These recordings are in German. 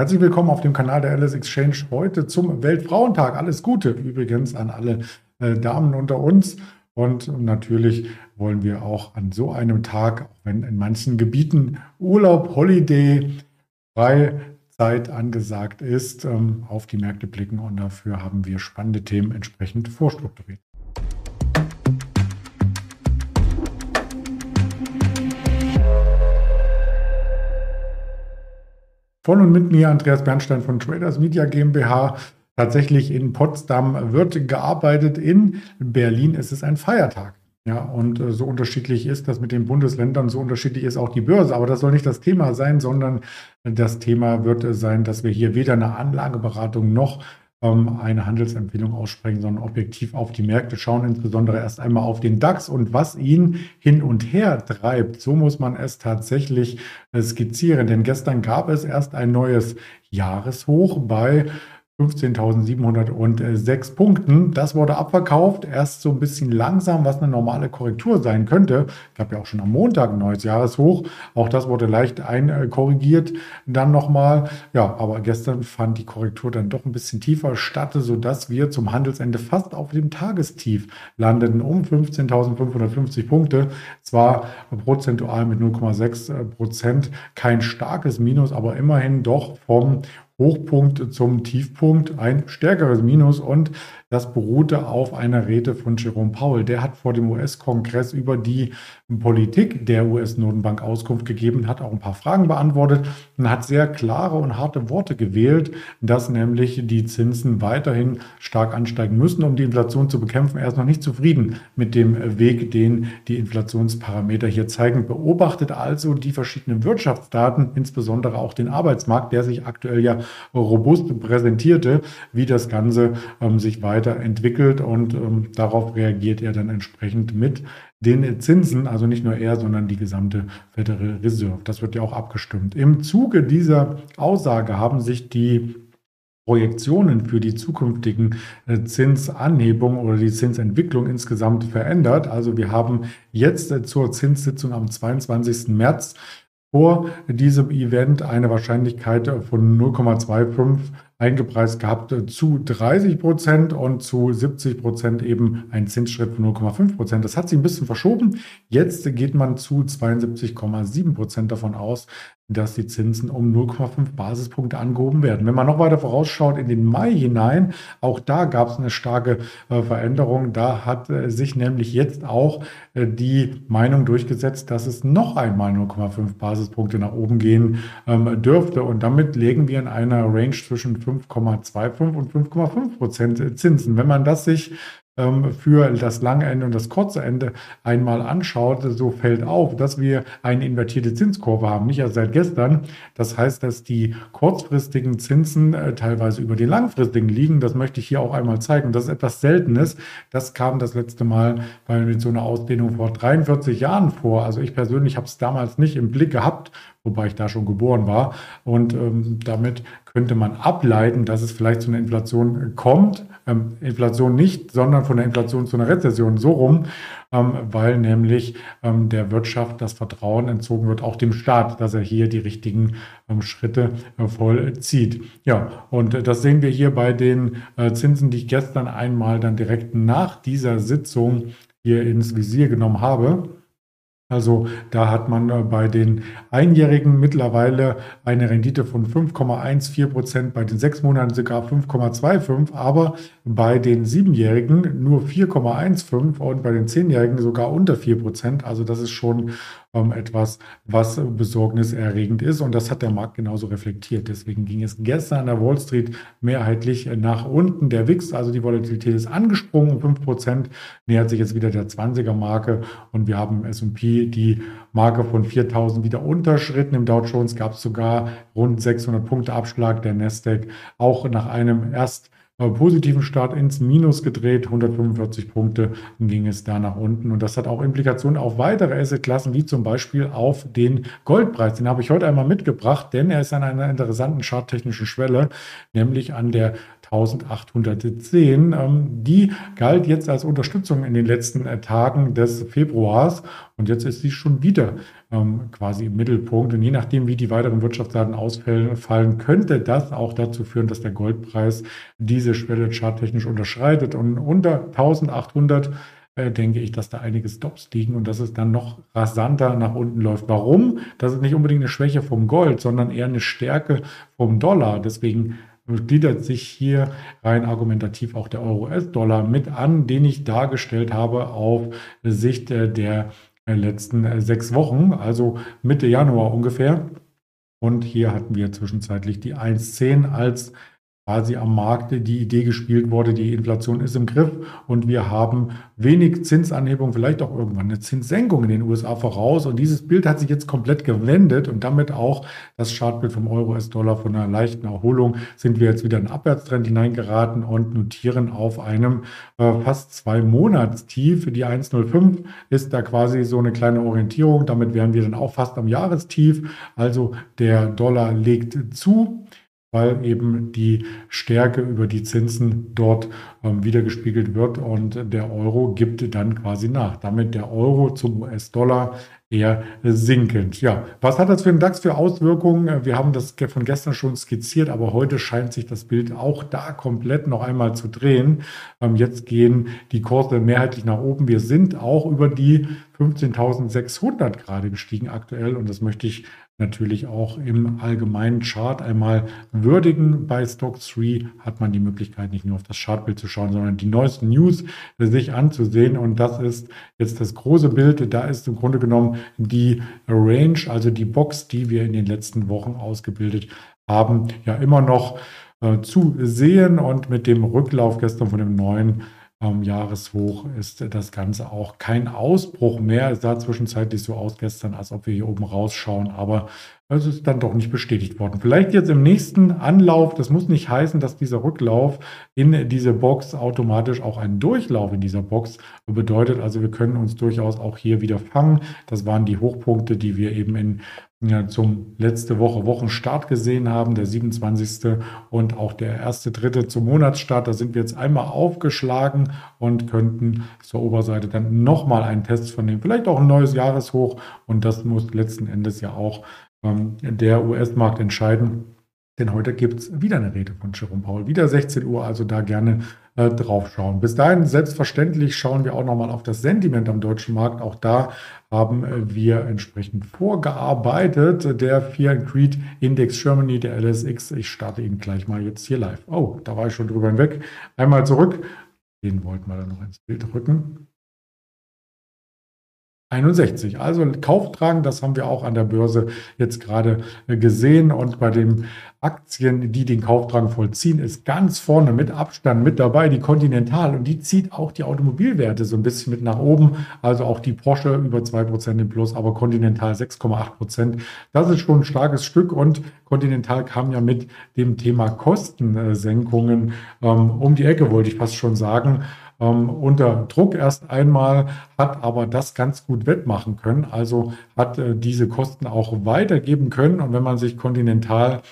Herzlich willkommen auf dem Kanal der Alice Exchange heute zum Weltfrauentag. Alles Gute übrigens an alle äh, Damen unter uns. Und natürlich wollen wir auch an so einem Tag, auch wenn in manchen Gebieten Urlaub, Holiday, Freizeit angesagt ist, ähm, auf die Märkte blicken. Und dafür haben wir spannende Themen entsprechend vorstrukturiert. Von und mit mir Andreas Bernstein von Traders Media GmbH. Tatsächlich in Potsdam wird gearbeitet, in Berlin ist es ein Feiertag. Ja, und äh, so unterschiedlich ist das mit den Bundesländern, so unterschiedlich ist auch die Börse. Aber das soll nicht das Thema sein, sondern das Thema wird sein, dass wir hier weder eine Anlageberatung noch eine Handelsempfehlung aussprechen, sondern objektiv auf die Märkte schauen, insbesondere erst einmal auf den DAX und was ihn hin und her treibt. So muss man es tatsächlich äh, skizzieren, denn gestern gab es erst ein neues Jahreshoch bei 15.706 Punkten. Das wurde abverkauft, erst so ein bisschen langsam, was eine normale Korrektur sein könnte. Gab ja auch schon am Montag ein neues Jahreshoch. Auch das wurde leicht einkorrigiert. Dann nochmal, ja, aber gestern fand die Korrektur dann doch ein bisschen tiefer statt, sodass wir zum Handelsende fast auf dem Tagestief landeten um 15.550 Punkte. Zwar prozentual mit 0,6 Prozent kein starkes Minus, aber immerhin doch vom Hochpunkt zum Tiefpunkt ein stärkeres Minus und das beruhte auf einer Rede von Jerome Powell. Der hat vor dem US-Kongress über die Politik der US-Notenbank Auskunft gegeben, hat auch ein paar Fragen beantwortet und hat sehr klare und harte Worte gewählt, dass nämlich die Zinsen weiterhin stark ansteigen müssen, um die Inflation zu bekämpfen. Er ist noch nicht zufrieden mit dem Weg, den die Inflationsparameter hier zeigen. Beobachtet also die verschiedenen Wirtschaftsdaten, insbesondere auch den Arbeitsmarkt, der sich aktuell ja robust präsentierte, wie das Ganze ähm, sich weiter weiterentwickelt und ähm, darauf reagiert er dann entsprechend mit den Zinsen, also nicht nur er, sondern die gesamte Federal Reserve. Das wird ja auch abgestimmt. Im Zuge dieser Aussage haben sich die Projektionen für die zukünftigen äh, Zinsanhebung oder die Zinsentwicklung insgesamt verändert. Also wir haben jetzt äh, zur Zinssitzung am 22. März vor diesem Event eine Wahrscheinlichkeit von 0,25 eingepreist gehabt zu 30 Prozent und zu 70 Prozent eben ein Zinsschritt von 0,5 Prozent. Das hat sich ein bisschen verschoben. Jetzt geht man zu 72,7 Prozent davon aus, dass die Zinsen um 0,5 Basispunkte angehoben werden. Wenn man noch weiter vorausschaut in den Mai hinein, auch da gab es eine starke äh, Veränderung. Da hat äh, sich nämlich jetzt auch äh, die Meinung durchgesetzt, dass es noch einmal 0,5 Basispunkte nach oben gehen ähm, dürfte. Und damit legen wir in einer Range zwischen 5,25 und 5,5 Prozent Zinsen. Wenn man das sich für das lange Ende und das kurze Ende einmal anschaut, so fällt auf, dass wir eine invertierte Zinskurve haben, nicht erst seit gestern. Das heißt, dass die kurzfristigen Zinsen äh, teilweise über den langfristigen liegen. Das möchte ich hier auch einmal zeigen. Das ist etwas Seltenes. Das kam das letzte Mal bei mit so einer Ausdehnung vor 43 Jahren vor. Also ich persönlich habe es damals nicht im Blick gehabt wobei ich da schon geboren war. Und ähm, damit könnte man ableiten, dass es vielleicht zu einer Inflation kommt. Ähm, Inflation nicht, sondern von der Inflation zu einer Rezession so rum, ähm, weil nämlich ähm, der Wirtschaft das Vertrauen entzogen wird, auch dem Staat, dass er hier die richtigen ähm, Schritte äh, vollzieht. Ja, und äh, das sehen wir hier bei den äh, Zinsen, die ich gestern einmal dann direkt nach dieser Sitzung hier ins Visier genommen habe. Also da hat man äh, bei den Einjährigen mittlerweile eine Rendite von 5,14 Prozent, bei den sechs Monaten sogar 5,25, aber bei den Siebenjährigen nur 4,15 und bei den Zehnjährigen sogar unter 4 Prozent. Also das ist schon ähm, etwas, was besorgniserregend ist. Und das hat der Markt genauso reflektiert. Deswegen ging es gestern an der Wall Street mehrheitlich nach unten. Der WIX, also die Volatilität ist angesprungen um 5%, nähert sich jetzt wieder der 20er-Marke und wir haben S&P die Marke von 4.000 wieder unterschritten. Im Dow Jones gab es sogar rund 600 Punkte Abschlag. Der Nasdaq auch nach einem erst positiven Start ins Minus gedreht, 145 Punkte ging es da nach unten. Und das hat auch Implikationen auf weitere Assetklassen, wie zum Beispiel auf den Goldpreis. Den habe ich heute einmal mitgebracht, denn er ist an einer interessanten charttechnischen Schwelle, nämlich an der 1810. Ähm, die galt jetzt als Unterstützung in den letzten äh, Tagen des Februars und jetzt ist sie schon wieder ähm, quasi im Mittelpunkt. Und je nachdem, wie die weiteren Wirtschaftsdaten ausfallen, könnte das auch dazu führen, dass der Goldpreis diese Schwelle charttechnisch unterschreitet und unter 1800 äh, denke ich, dass da einige Stops liegen und dass es dann noch rasanter nach unten läuft. Warum? Das ist nicht unbedingt eine Schwäche vom Gold, sondern eher eine Stärke vom Dollar. Deswegen gliedert sich hier rein argumentativ auch der Euro-US-Dollar mit an, den ich dargestellt habe auf Sicht äh, der äh, letzten sechs Wochen, also Mitte Januar ungefähr. Und hier hatten wir zwischenzeitlich die 1,10 als quasi am Markt die Idee gespielt wurde, die Inflation ist im Griff und wir haben wenig Zinsanhebung, vielleicht auch irgendwann eine Zinssenkung in den USA voraus. Und dieses Bild hat sich jetzt komplett gewendet und damit auch das Chartbild vom Euro-US-Dollar von einer leichten Erholung sind wir jetzt wieder in einen Abwärtstrend hineingeraten und notieren auf einem äh, fast zwei Monatstief. Die 1,05 ist da quasi so eine kleine Orientierung. Damit wären wir dann auch fast am Jahrestief. Also der Dollar legt zu weil eben die Stärke über die Zinsen dort ähm, wiedergespiegelt wird und der Euro gibt dann quasi nach. Damit der Euro zum US-Dollar eher sinkend. Ja, was hat das für einen DAX für Auswirkungen? Wir haben das von gestern schon skizziert, aber heute scheint sich das Bild auch da komplett noch einmal zu drehen. Ähm, jetzt gehen die Kurse mehrheitlich nach oben. Wir sind auch über die 15.600 gerade gestiegen aktuell und das möchte ich natürlich auch im allgemeinen Chart einmal würdigen. Bei Stock 3 hat man die Möglichkeit, nicht nur auf das Chartbild zu schauen, sondern die neuesten News sich anzusehen. Und das ist jetzt das große Bild. Da ist im Grunde genommen die Range, also die Box, die wir in den letzten Wochen ausgebildet haben, ja immer noch äh, zu sehen. Und mit dem Rücklauf gestern von dem neuen ähm, Jahreshoch ist das Ganze auch kein Ausbruch mehr. Es sah zwischenzeitlich so aus gestern, als ob wir hier oben rausschauen, aber es ist dann doch nicht bestätigt worden. Vielleicht jetzt im nächsten Anlauf, das muss nicht heißen, dass dieser Rücklauf in diese Box automatisch auch einen Durchlauf in dieser Box bedeutet. Also wir können uns durchaus auch hier wieder fangen. Das waren die Hochpunkte, die wir eben in ja, zum letzte Woche Wochenstart gesehen haben, der 27. und auch der erste, dritte zum Monatsstart. Da sind wir jetzt einmal aufgeschlagen und könnten zur Oberseite dann nochmal einen Test von dem, vielleicht auch ein neues Jahreshoch. Und das muss letzten Endes ja auch ähm, der US-Markt entscheiden. Denn heute gibt es wieder eine Rede von Jerome Paul, wieder 16 Uhr, also da gerne äh, drauf schauen. Bis dahin, selbstverständlich, schauen wir auch nochmal auf das Sentiment am deutschen Markt. Auch da haben äh, wir entsprechend vorgearbeitet. Der Fear and Creed Index Germany, der LSX, ich starte ihn gleich mal jetzt hier live. Oh, da war ich schon drüber hinweg. Einmal zurück. Den wollten wir dann noch ins Bild rücken. 61. Also Kauftragen, das haben wir auch an der Börse jetzt gerade äh, gesehen. Und bei den Aktien, die den Kauftragen vollziehen, ist ganz vorne mit Abstand mit dabei die Continental. Und die zieht auch die Automobilwerte so ein bisschen mit nach oben. Also auch die Porsche über 2% im Plus, aber Continental 6,8%. Das ist schon ein starkes Stück. Und Continental kam ja mit dem Thema Kostensenkungen ähm, um die Ecke, wollte ich fast schon sagen ähm, unter Druck erst einmal, hat aber das ganz gut wettmachen können. Also hat äh, diese Kosten auch weitergeben können. Und wenn man sich kontinental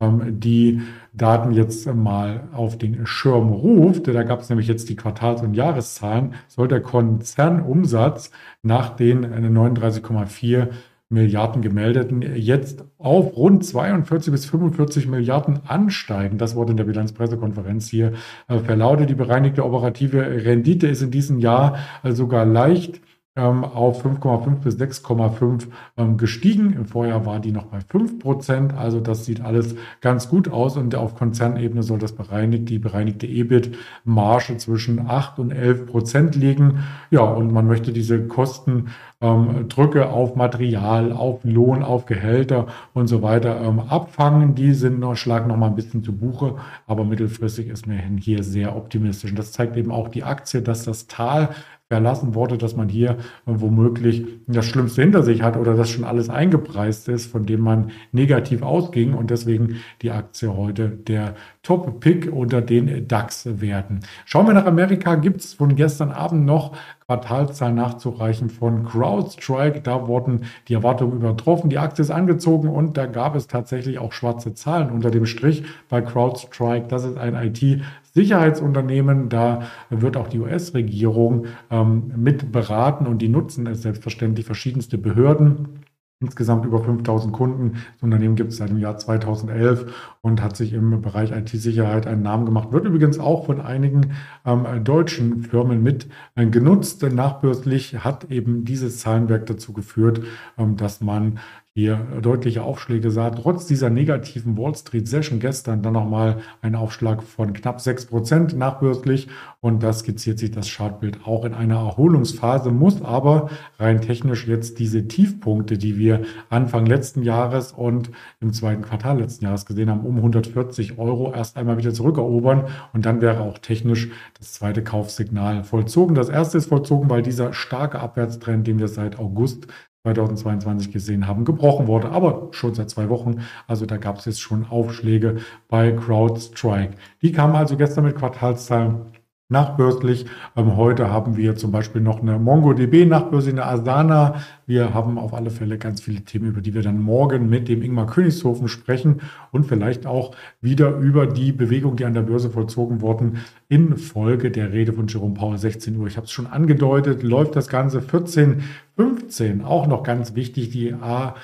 ähm, die Daten jetzt mal auf den Schirm ruft, da gab es nämlich jetzt die Quartals- und Jahreszahlen, soll der Konzernumsatz nach den 39,4 äh, Milliarden gemeldeten jetzt auf rund 42 bis 45 Milliarden ansteigen. Das wurde in der Bilanzpressekonferenz hier äh, verlautet. Die bereinigte operative Rendite ist in diesem Jahr äh, sogar leicht auf 5,5 bis 6,5 ähm, gestiegen. Im Vorjahr war die noch bei 5 Prozent. Also das sieht alles ganz gut aus und auf Konzernebene soll das bereinigt, die bereinigte EBIT-Marge zwischen 8 und 11 Prozent liegen. Ja, und man möchte diese Kosten ähm, auf Material, auf Lohn, auf Gehälter und so weiter ähm, abfangen. Die sind noch, schlagen noch mal ein bisschen zu Buche, aber mittelfristig ist mir hier sehr optimistisch. Und das zeigt eben auch die Aktie, dass das Tal verlassen wurde, dass man hier womöglich das Schlimmste hinter sich hat oder dass schon alles eingepreist ist, von dem man negativ ausging und deswegen die Aktie heute der Top-Pick unter den DAX-Werten. Schauen wir nach Amerika, gibt es von gestern Abend noch Quartalszahlen nachzureichen von CrowdStrike. Da wurden die Erwartungen übertroffen, die Aktie ist angezogen und da gab es tatsächlich auch schwarze Zahlen unter dem Strich bei CrowdStrike. Das ist ein IT-Sicherheitsunternehmen. Da wird auch die US-Regierung ähm, mit beraten und die nutzen es selbstverständlich verschiedenste Behörden insgesamt über 5000 Kunden. Das Unternehmen gibt es seit dem Jahr 2011 und hat sich im Bereich IT-Sicherheit einen Namen gemacht. Wird übrigens auch von einigen ähm, deutschen Firmen mit äh, genutzt. Nachbörslich hat eben dieses Zahlenwerk dazu geführt, ähm, dass man hier deutliche Aufschläge sah. Trotz dieser negativen Wall Street Session gestern dann nochmal ein Aufschlag von knapp 6% nachbörslich und das skizziert sich das Chartbild auch in einer Erholungsphase, muss aber rein technisch jetzt diese Tiefpunkte, die wir Anfang letzten Jahres und im zweiten Quartal letzten Jahres gesehen haben, um 140 Euro erst einmal wieder zurückerobern und dann wäre auch technisch das zweite Kaufsignal vollzogen. Das erste ist vollzogen, weil dieser starke Abwärtstrend, den wir seit August 2022 gesehen haben, gebrochen wurde. Aber schon seit zwei Wochen. Also da gab es jetzt schon Aufschläge bei CrowdStrike. Die kamen also gestern mit Quartalszahlen nachbörslich. Ähm, heute haben wir zum Beispiel noch eine MongoDB nachbörslich, eine Asana. Wir haben auf alle Fälle ganz viele Themen, über die wir dann morgen mit dem Ingmar Königshofen sprechen und vielleicht auch wieder über die Bewegung, die an der Börse vollzogen wurden, in Folge der Rede von Jerome Powell 16 Uhr. Ich habe es schon angedeutet, läuft das Ganze 14, 15, auch noch ganz wichtig, die A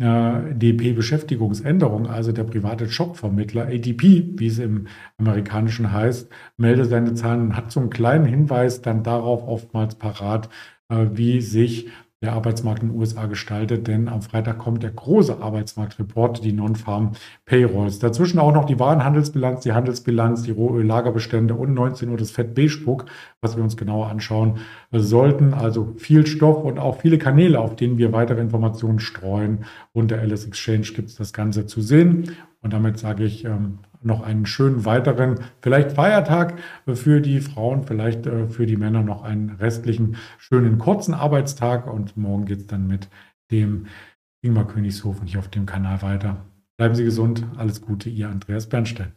DP-Beschäftigungsänderung, also der private Jobvermittler ADP, wie es im Amerikanischen heißt, meldet seine Zahlen und hat so einen kleinen Hinweis dann darauf oftmals parat, äh, wie sich der Arbeitsmarkt in den USA gestaltet, denn am Freitag kommt der große Arbeitsmarktreport, die Non-Farm Payrolls. Dazwischen auch noch die Warenhandelsbilanz, die Handelsbilanz, die Rohöllagerbestände und 19 Uhr das Fett B-Spuck, was wir uns genauer anschauen sollten. Also viel Stoff und auch viele Kanäle, auf denen wir weitere Informationen streuen. Und der LS Exchange gibt es das Ganze zu sehen. Und damit sage ich ähm, noch einen schönen weiteren, vielleicht Feiertag für die Frauen, vielleicht äh, für die Männer noch einen restlichen schönen kurzen Arbeitstag. Und morgen geht es dann mit dem Ingmar Königshofen hier auf dem Kanal weiter. Bleiben Sie gesund, alles Gute, Ihr Andreas Bernstein.